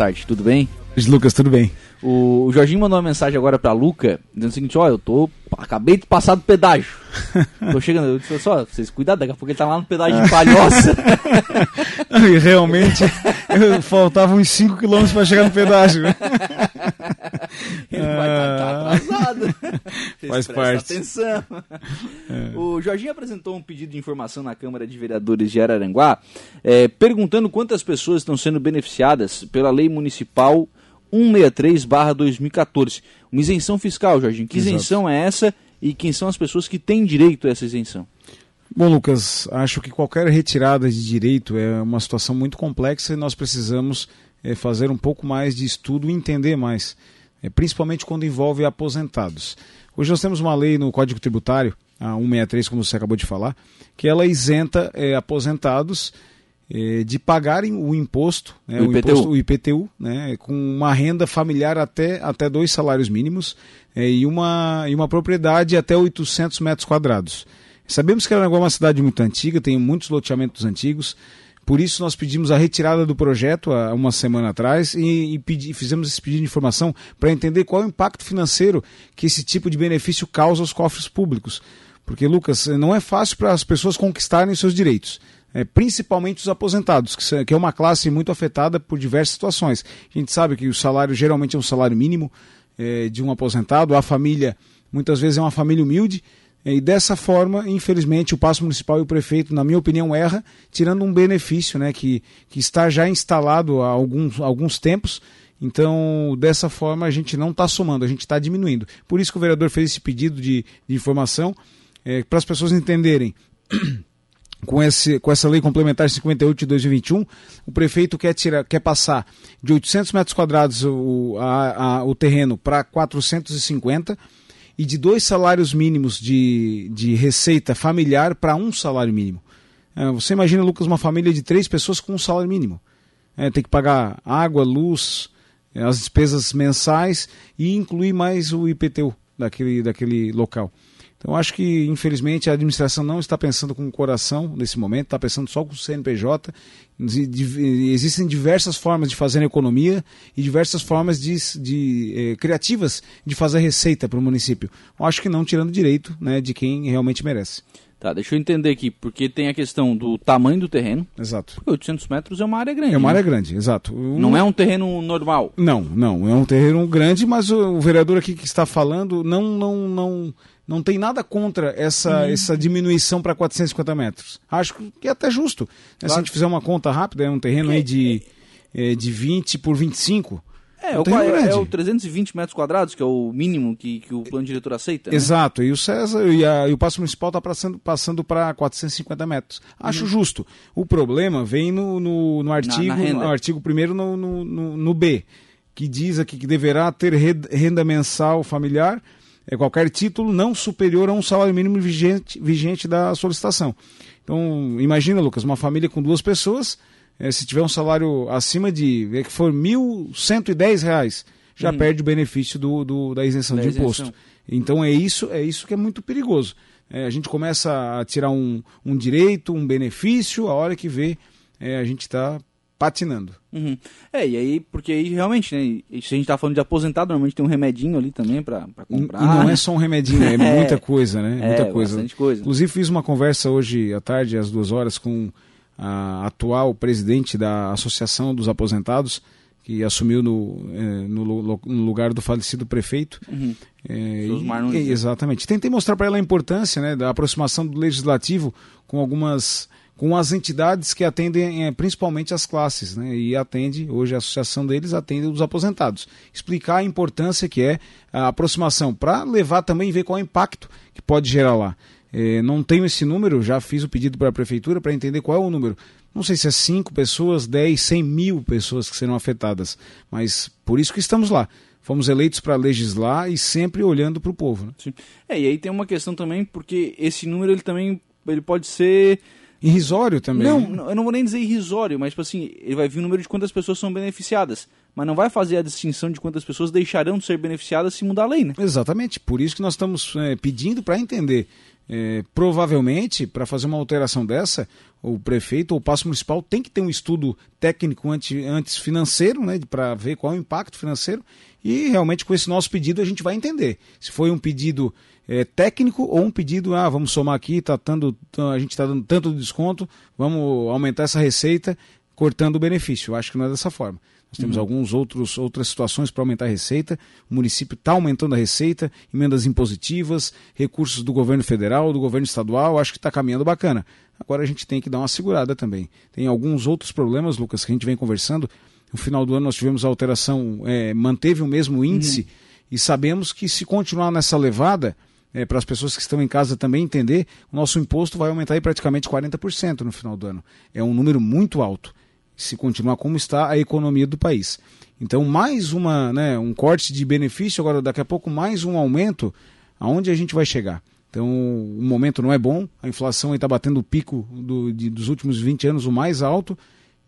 tarde, tudo bem? Lucas, tudo bem? O, o Jorginho mandou uma mensagem agora pra Luca, dizendo o seguinte, ó, eu tô. Acabei de passar do pedágio. tô chegando, eu disse só, vocês cuidado, daqui a pouco ele tá lá no pedágio de palhoça. e realmente faltavam uns 5 km pra chegar no pedágio. ele vai estar tá, tá atrasado. Faz parte. atenção. É. O Jorginho apresentou um pedido de informação na Câmara de Vereadores de Araranguá, é, perguntando quantas pessoas estão sendo beneficiadas pela lei municipal 163/2014. Uma isenção fiscal, Jorginho. Que Exato. isenção é essa e quem são as pessoas que têm direito a essa isenção? Bom, Lucas, acho que qualquer retirada de direito é uma situação muito complexa e nós precisamos é, fazer um pouco mais de estudo e entender mais, principalmente quando envolve aposentados. Hoje nós temos uma lei no Código Tributário, a 163, como você acabou de falar, que ela isenta é, aposentados eh, de pagarem o imposto, né, o, IPTU, o, imposto, o IPTU né, com uma renda familiar até, até dois salários mínimos eh, e, uma, e uma propriedade até 800 metros quadrados. Sabemos que Aranaguá é uma cidade muito antiga, tem muitos loteamentos antigos, por isso nós pedimos a retirada do projeto há uma semana atrás e, e pedi, fizemos esse pedido de informação para entender qual é o impacto financeiro que esse tipo de benefício causa aos cofres públicos. Porque, Lucas, não é fácil para as pessoas conquistarem seus direitos é, principalmente os aposentados, que, é uma classe muito afetada por diversas situações. A gente sabe que o salário geralmente é um salário mínimo é, de um aposentado, a família muitas vezes é uma família humilde, e dessa forma, infelizmente, o Passo Municipal e o prefeito, na minha opinião, erra, tirando um benefício né, que, que está já instalado há alguns, alguns tempos. Então, dessa forma, a gente não está somando, a gente está diminuindo. Por isso que o vereador fez esse pedido de, de informação, é, para as pessoas entenderem com, esse, com essa lei complementar 58 de 2021, o prefeito quer, tirar, quer passar de 800 metros quadrados o, a, a, o terreno para 450 e de dois salários mínimos de, de receita familiar para um salário mínimo. É, você imagina, Lucas, uma família de três pessoas com um salário mínimo. É, tem que pagar água, luz, é, as despesas mensais e incluir mais o IPTU daquele, daquele local. Então, acho que, infelizmente, a administração não está pensando com o coração nesse momento, está pensando só com o CNPJ. Existem diversas formas de fazer economia e diversas formas de, de eh, criativas de fazer receita para o município. Eu acho que não tirando direito né, de quem realmente merece. Tá, deixa eu entender aqui, porque tem a questão do tamanho do terreno. Exato. Porque 800 metros é uma área grande. É uma né? área grande, exato. Um... Não é um terreno normal. Não, não, é um terreno grande, mas o, o vereador aqui que está falando não, não, não não tem nada contra essa, uhum. essa diminuição para 450 metros. Acho que é até justo. Claro. Se a gente fizer uma conta rápida, é um terreno aí de, é, de 20 por 25. É, é, o, é, é o 320 metros quadrados, que é o mínimo que, que o plano diretor aceita. Né? Exato, e o César e, a, e o Passo Municipal está passando, passando para 450 metros. Acho uhum. justo. O problema vem no, no, no artigo, na, na no artigo primeiro no, no, no, no B, que diz aqui que deverá ter renda mensal familiar é qualquer título não superior a um salário mínimo vigente, vigente da solicitação. Então, imagina, Lucas, uma família com duas pessoas, é, se tiver um salário acima de, é que for R$ 1.110, já hum. perde o benefício do, do da isenção da de imposto. Então é isso, é isso que é muito perigoso. É, a gente começa a tirar um, um direito, um benefício, a hora que vê, é, a gente está patinando. Uhum. É, e aí, porque aí realmente, né? Se a gente tá falando de aposentado, normalmente tem um remedinho ali também para comprar. E não é só um remedinho, é, é muita coisa, né? É, muita coisa. Coisa. Inclusive, fiz uma conversa hoje à tarde, às duas horas, com a atual presidente da Associação dos Aposentados, que assumiu no, é, no, no, lugar do falecido prefeito. Uhum. É, e, exatamente. Tentei mostrar para ela a importância né, da aproximação do legislativo com algumas com as entidades que atendem é, principalmente as classes, né? E atende, hoje a associação deles atende os aposentados. Explicar a importância que é a aproximação, para levar também e ver qual é o impacto que pode gerar lá. É, não tenho esse número, já fiz o pedido para a prefeitura para entender qual é o número. Não sei se é 5 pessoas, 10, 100 mil pessoas que serão afetadas, mas por isso que estamos lá. Fomos eleitos para legislar e sempre olhando para o povo. Né? É, e aí tem uma questão também, porque esse número ele também ele pode ser Irrisório também. Não, né? eu não vou nem dizer irrisório, mas tipo assim, ele vai vir o número de quantas pessoas são beneficiadas. Mas não vai fazer a distinção de quantas pessoas deixarão de ser beneficiadas se mudar a lei, né? Exatamente. Por isso que nós estamos é, pedindo para entender É, provavelmente, para fazer uma alteração dessa, o prefeito ou o passo municipal tem que ter um estudo técnico antes, antes financeiro, né, para ver qual é o impacto financeiro, e realmente com esse nosso pedido a gente vai entender se foi um pedido é, técnico ou um pedido, ah, vamos somar aqui, tá dando, a gente está dando tanto desconto, vamos aumentar essa receita, cortando o benefício. Eu acho que não é dessa forma. Nós temos uhum. alguns outros outras situações para aumentar a receita. O município está aumentando a receita, emendas impositivas, recursos do governo federal, do governo estadual. Acho que está caminhando bacana. Agora a gente tem que dar uma segurada também. Tem alguns outros problemas, Lucas, que a gente vem conversando. No final do ano nós tivemos a alteração, é, manteve o mesmo índice uhum. e sabemos que se continuar nessa levada, é, para as pessoas que estão em casa também entender, o nosso imposto vai aumentar em praticamente 40% no final do ano. É um número muito alto se continuar como está a economia do país. Então, mais uma, né, um corte de benefício, agora daqui a pouco mais um aumento, aonde a gente vai chegar? Então, o momento não é bom, a inflação está batendo o pico do, de, dos últimos 20 anos, o mais alto,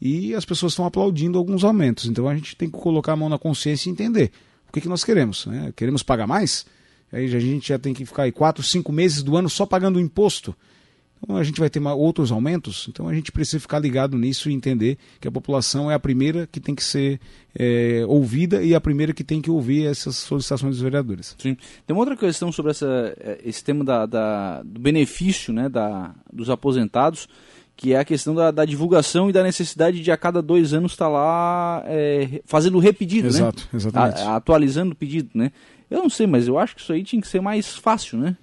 e as pessoas estão aplaudindo alguns aumentos. Então, a gente tem que colocar a mão na consciência e entender o que, que nós queremos. Né? Queremos pagar mais? Aí a gente já tem que ficar aí 4, 5 meses do ano só pagando imposto. Então a gente vai ter outros aumentos, então a gente precisa ficar ligado nisso e entender que a população é a primeira que tem que ser é, ouvida e a primeira que tem que ouvir essas solicitações dos vereadores. Sim. Tem uma outra questão sobre essa, é, esse tema da, da, do benefício né, da, dos aposentados, que é a questão da, da, divulgação e da necessidade de a cada dois anos estar tá lá é, fazendo o repedido, Exato, né? exatamente. A, atualizando o pedido, né? Eu não sei, mas eu acho que isso aí tinha que ser mais fácil, né?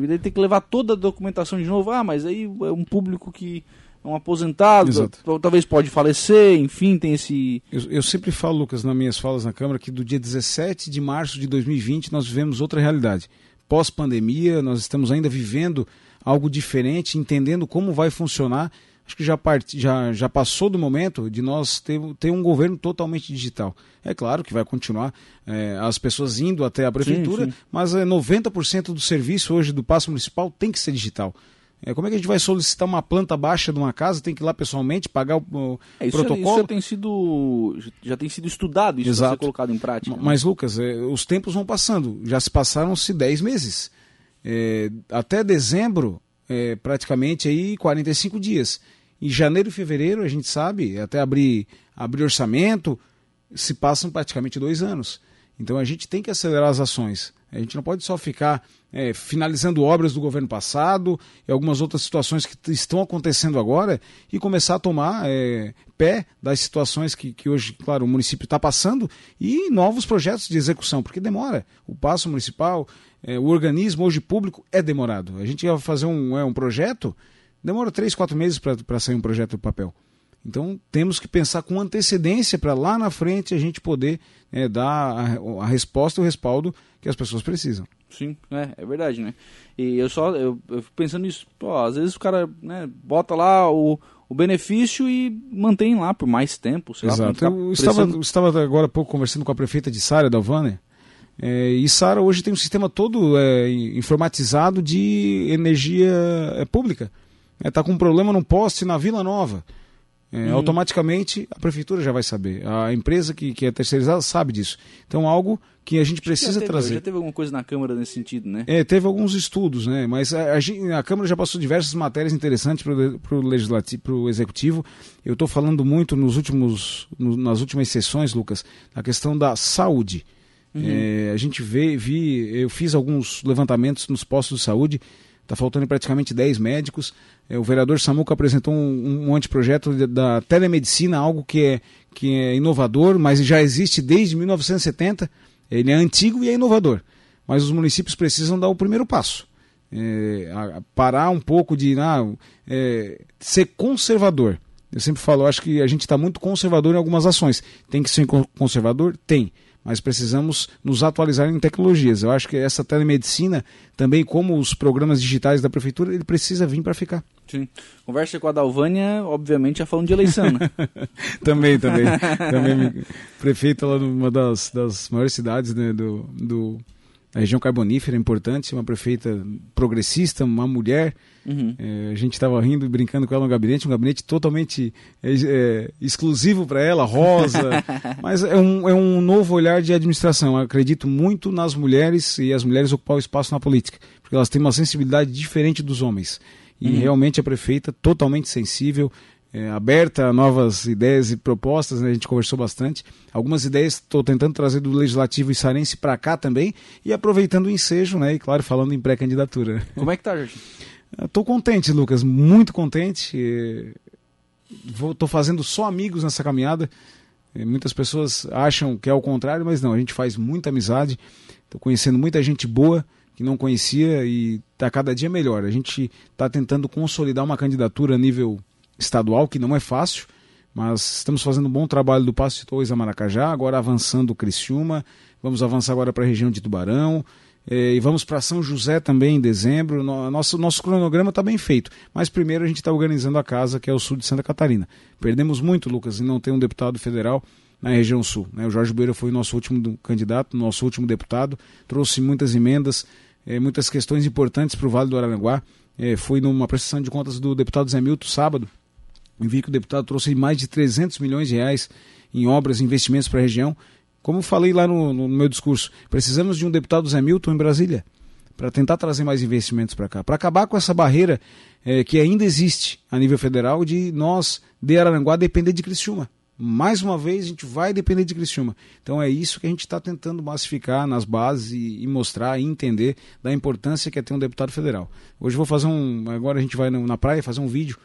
Porque daí tem que levar toda a documentação de novo. Ah, mas aí é um público que é um aposentado, talvez pode falecer, enfim, tem esse. Eu, eu, sempre falo, Lucas, nas minhas falas na Câmara, que do dia 17 de março de 2020 nós vivemos outra realidade. Pós-pandemia, nós estamos ainda vivendo algo diferente, entendendo como vai funcionar acho que já, part... já, já passou do momento de nós ter, ter um governo totalmente digital. É claro que vai continuar é, as pessoas indo até a prefeitura, sim, sim. mas é, 90% do serviço hoje do passo municipal tem que ser digital. É, como é que a gente vai solicitar uma planta baixa de uma casa? Tem que ir lá pessoalmente pagar o, o é, isso protocolo? isso já tem sido já tem sido estudado, isso Exato. colocado em prática. Mas Lucas, é, os tempos vão passando. Já se passaram-se 10 meses. É, até dezembro, é, praticamente aí 45 dias. Em janeiro e fevereiro, a gente sabe, até abrir, abrir orçamento, se passam praticamente dois anos. Então a gente tem que acelerar as ações. A gente não pode só ficar é, finalizando obras do governo passado e algumas outras situações que estão acontecendo agora e começar a tomar é, pé das situações que, que hoje, claro, o município está passando e novos projetos de execução, porque demora. O passo municipal, é, o organismo hoje público é demorado. A gente ia fazer um, é, um projeto demora três, quatro meses para sair um projeto do papel. Então temos que pensar com antecedência para lá na frente a gente poder é, dar a, a, resposta, o respaldo que as pessoas precisam. Sim, é, é verdade, né? E eu só eu, eu fico pensando nisso, pô, às vezes o cara né, bota lá o, o benefício e mantém lá por mais tempo. Exato. Lá, eu estava, eu estava agora há pouco conversando com a prefeita de Sara, da Vânia, é, e Sara hoje tem um sistema todo é, informatizado de energia é, pública está é, tá com um problema no poste na Vila Nova. É, uhum. Automaticamente a prefeitura já vai saber. A empresa que, que é terceirizada sabe disso. Então, algo que a gente precisa já teve, trazer. Já teve alguma coisa na Câmara nesse sentido, né? É, teve alguns estudos, né? Mas a, a, a Câmara já passou diversas matérias interessantes para o legislativo, para o executivo. Eu estou falando muito nos últimos, no, nas últimas sessões, Lucas, na questão da saúde. Uhum. É, a gente vê, vi, eu fiz alguns levantamentos nos postos de saúde Está faltando praticamente 10 médicos. É, o vereador Samuca apresentou um, um anteprojeto da telemedicina, algo que é, que é inovador, mas já existe desde 1970. Ele é antigo e é inovador. Mas os municípios precisam dar o primeiro passo. É, a, parar um pouco de ah, é, ser conservador. Eu sempre falo, acho que a gente está muito conservador em algumas ações. Tem que ser conservador? Tem mas precisamos nos atualizar em tecnologias. Eu acho que essa telemedicina, também como os programas digitais da prefeitura, ele precisa vir para ficar. Sim. Conversa com a Dalvânia, obviamente, já falando de eleição, né? também, também. também prefeita lá numa das, das maiores cidades né, do, do, a região carbonífera é importante, uma prefeita progressista, uma mulher. Uhum. É, a gente estava rindo e brincando com ela no gabinete, um gabinete totalmente é, é, exclusivo para ela, rosa. mas é um, é um novo olhar de administração. Eu acredito muito nas mulheres e as mulheres ocupar o espaço na política, porque elas têm uma sensibilidade diferente dos homens. E uhum. realmente a prefeita totalmente sensível, é, aberta a novas ideias e propostas, né? a gente conversou bastante. Algumas ideias estou tentando trazer do Legislativo Issarense para cá também e aproveitando o ensejo, né? e claro, falando em pré-candidatura. Como é que tá, Jorge? Estou contente, Lucas, muito contente. Estou fazendo só amigos nessa caminhada. Muitas pessoas acham que é o contrário, mas não, a gente faz muita amizade. Estou conhecendo muita gente boa que não conhecia e está cada dia melhor. A gente está tentando consolidar uma candidatura a nível estadual, que não é fácil, mas estamos fazendo um bom trabalho do Passo de Torres a Maracajá, agora avançando o Criciúma, vamos avançar agora para a região de Tubarão, eh, e vamos para São José também em dezembro. Nosso, nosso cronograma está bem feito, mas primeiro a gente está organizando a casa, que é o sul de Santa Catarina. Perdemos muito, Lucas, em não ter um deputado federal na região sul. Né? O Jorge Beira foi o nosso último candidato, nosso último deputado, trouxe muitas emendas, eh, muitas questões importantes para o Vale do Araranguá. Eh, fui numa prestação de contas do deputado Zé Milton sábado, eu vi que o deputado trouxe mais de 300 milhões de reais em obras e investimentos para a região. Como falei lá no, no, meu discurso, precisamos de um deputado Zé Milton em Brasília para tentar trazer mais investimentos para cá, para acabar com essa barreira é, que ainda existe a nível federal de nós, de Araranguá, depender de Criciúma. Mais uma vez, a gente vai depender de Criciúma. Então é isso que a gente está tentando massificar nas bases e, e, mostrar e entender da importância que é ter um deputado federal. Hoje vou fazer um. Agora a gente vai na praia fazer um vídeo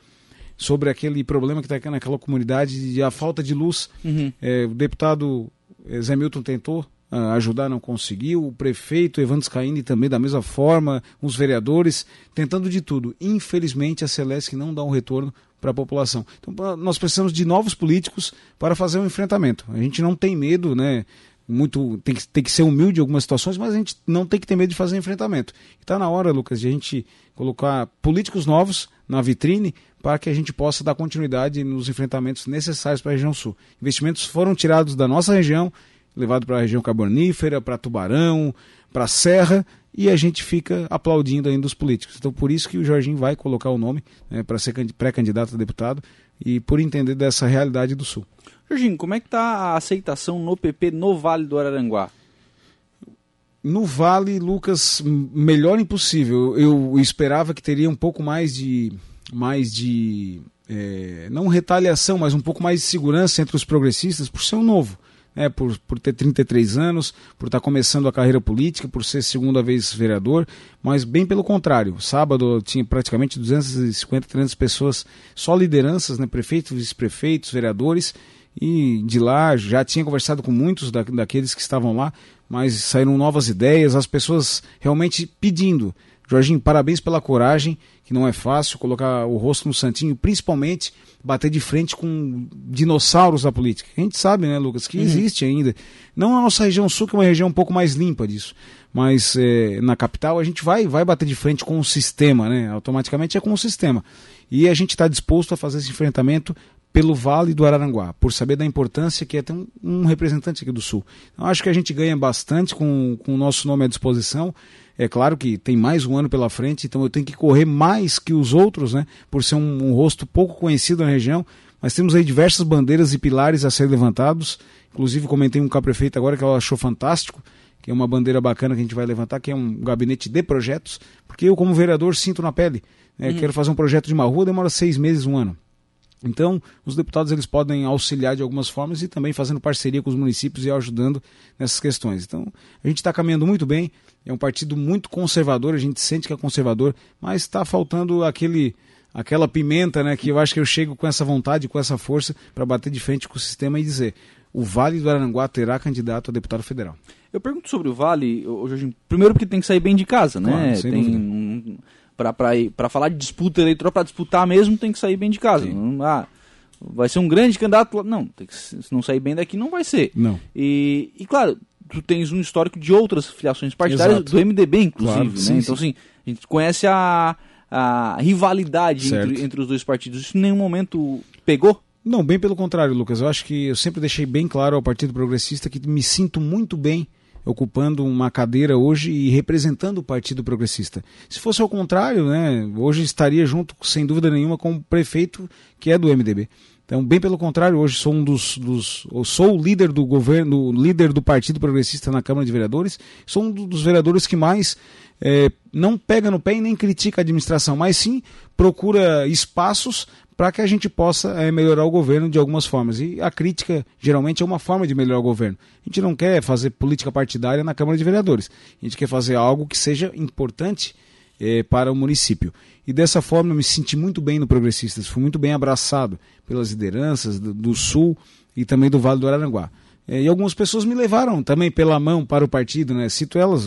sobre aquele problema que está naquela comunidade de a falta de luz. Uhum. É, o deputado é, Zé Milton tentou uh, ajudar, não conseguiu. O prefeito Evandro Scaini também da mesma forma, os vereadores tentando de tudo. Infelizmente a Celeste não dá um retorno para a população. Então nós precisamos de novos políticos para fazer um enfrentamento. A gente não tem medo, né? Muito tem que, tem que ser humilde em algumas situações, mas a gente não tem que ter medo de fazer enfrentamento. Está na hora, Lucas, de a gente colocar políticos novos na vitrine para que a gente possa dar continuidade nos enfrentamentos necessários para a região sul. Investimentos foram tirados da nossa região, levados para a região carbonífera, para Tubarão, para a Serra, e a gente fica aplaudindo ainda os políticos. Então, por isso que o Jorginho vai colocar o nome né, para ser pré-candidato a deputado e por entender dessa realidade do Sul. Jorginho, como é que está a aceitação no PP no Vale do Araranguá? No Vale, Lucas, melhor impossível. Eu esperava que teria um pouco mais de. mais de. É, não retaliação, mas um pouco mais de segurança entre os progressistas por ser um novo. Né, por, por ter 33 anos, por estar tá começando a carreira política, por ser segunda vez vereador, mas bem pelo contrário. Sábado tinha praticamente 250, 300 pessoas, só lideranças, né, prefeitos, vice-prefeitos, vereadores, e de lá já tinha conversado com muitos da, daqueles que estavam lá, mas saíram novas ideias, as pessoas realmente pedindo. Jorginho, parabéns pela coragem, que não é fácil colocar o rosto no santinho, principalmente bater de frente com dinossauros da política. A gente sabe, né, Lucas, que uhum. existe ainda. Não na nossa região sul, que é uma região um pouco mais limpa disso, mas é, na capital a gente vai, vai bater de frente com o sistema, né? Automaticamente é com o sistema. E a gente está disposto a fazer esse enfrentamento pelo Vale do Araranguá, por saber da importância que é ter um, um representante aqui do Sul. Então, acho que a gente ganha bastante com, com o nosso nome à disposição. É claro que tem mais um ano pela frente, então eu tenho que correr mais que os outros, né? Por ser um, um rosto pouco conhecido na região. Mas temos aí diversas bandeiras e pilares a serem levantados. Inclusive, comentei um com a prefeita agora que ela achou fantástico, que é uma bandeira bacana que a gente vai levantar, que é um gabinete de projetos, porque eu, como vereador, sinto na pele. Né? Uhum. Quero fazer um projeto de uma rua, demora seis meses, um ano. Então, os deputados eles podem auxiliar de algumas formas e também fazendo parceria com os municípios e ajudando nessas questões. Então, a gente está caminhando muito bem. É um partido muito conservador, a gente sente que é conservador, mas está faltando aquele aquela pimenta, né? Que eu acho que eu chego com essa vontade, com essa força para bater de frente com o sistema e dizer: o Vale do Aranguá terá candidato a deputado federal. Eu pergunto sobre o Vale, Jorginho, primeiro porque tem que sair bem de casa, né? Claro, tem, para falar de disputa eleitoral, para disputar mesmo, tem que sair bem de casa. Não, ah, vai ser um grande candidato. Não, que, se não sair bem daqui, não vai ser. Não. E, e claro, tu tens um histórico de outras filiações partidárias, Exato. do MDB, inclusive. Claro, né? sim, então, sim. assim, a gente conhece a, a rivalidade entre, entre os dois partidos. Isso em nenhum momento pegou? Não, bem pelo contrário, Lucas. Eu acho que eu sempre deixei bem claro ao Partido Progressista que me sinto muito bem ocupando uma cadeira hoje e representando o Partido Progressista. Se fosse ao contrário, né, hoje estaria junto, sem dúvida nenhuma, com o prefeito que é do MDB. Então, bem pelo contrário, hoje sou um dos, dos sou o líder do governo, líder do Partido Progressista na Câmara de Vereadores, sou um dos vereadores que mais é, não pega no pé e nem critica a administração, mas sim procura espaços para que a gente possa é, melhorar o governo de algumas formas. E a crítica geralmente é uma forma de melhorar o governo. A gente não quer fazer política partidária na Câmara de Vereadores. A gente quer fazer algo que seja importante é, para o município. E dessa forma eu me senti muito bem no Progressistas, fui muito bem abraçado pelas lideranças do, do Sul e também do Vale do Araranguá. É, e algumas pessoas me levaram também pela mão para o partido, né? Cito elas,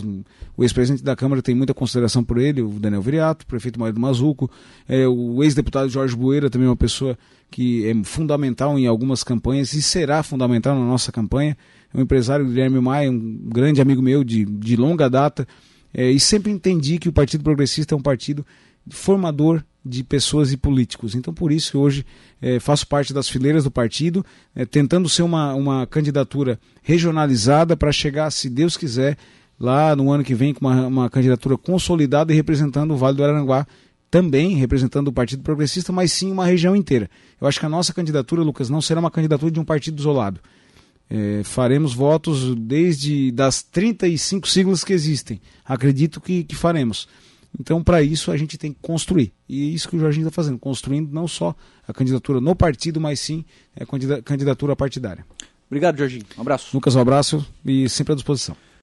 o ex-presidente da Câmara tem muita consideração por ele, o Daniel Viriato, o prefeito Mário Mazuco, é, o ex-deputado Jorge Bueira, também uma pessoa que é fundamental em algumas campanhas e será fundamental na nossa campanha. É um empresário, Guilherme Maia, um grande amigo meu de, de longa data, é, e sempre entendi que o Partido Progressista é um partido formador de pessoas e políticos. Então, por isso, hoje é, faço parte das fileiras do partido, é, tentando ser uma, uma candidatura regionalizada para chegar, se Deus quiser, lá no ano que vem com uma, uma candidatura consolidada e representando o Vale do Aranguá, também representando o Partido Progressista, mas sim uma região inteira. Eu acho que a nossa candidatura, Lucas, não será uma candidatura de um partido isolado. É, faremos votos desde das 35 siglas que existem. Acredito que, que faremos. Então, para isso, a gente tem que construir. E é isso que o Jorginho está fazendo, construindo não só a candidatura no partido, mas sim a candidatura partidária. Obrigado, Jorginho. Um abraço. Lucas, um abraço e sempre à disposição.